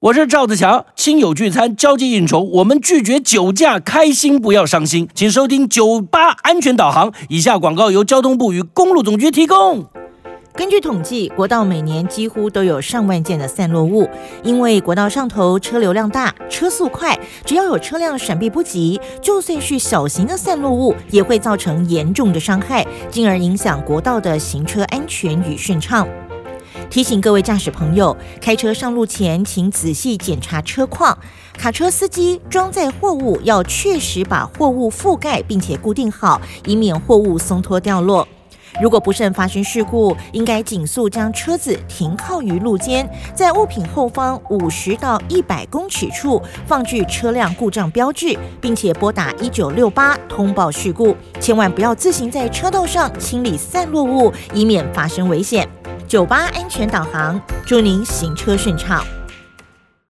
我是赵子强，亲友聚餐、交际应酬，我们拒绝酒驾，开心不要伤心。请收听九八安全导航。以下广告由交通部与公路总局提供。根据统计，国道每年几乎都有上万件的散落物，因为国道上头车流量大、车速快，只要有车辆闪避不及，就算是小型的散落物，也会造成严重的伤害，进而影响国道的行车安全与顺畅。提醒各位驾驶朋友，开车上路前，请仔细检查车况。卡车司机装载货物要确实把货物覆盖并且固定好，以免货物松脱掉落。如果不慎发生事故，应该紧速将车子停靠于路肩，在物品后方五十到一百公尺处放置车辆故障标志，并且拨打一九六八通报事故。千万不要自行在车道上清理散落物，以免发生危险。酒吧安全导航，祝您行车顺畅。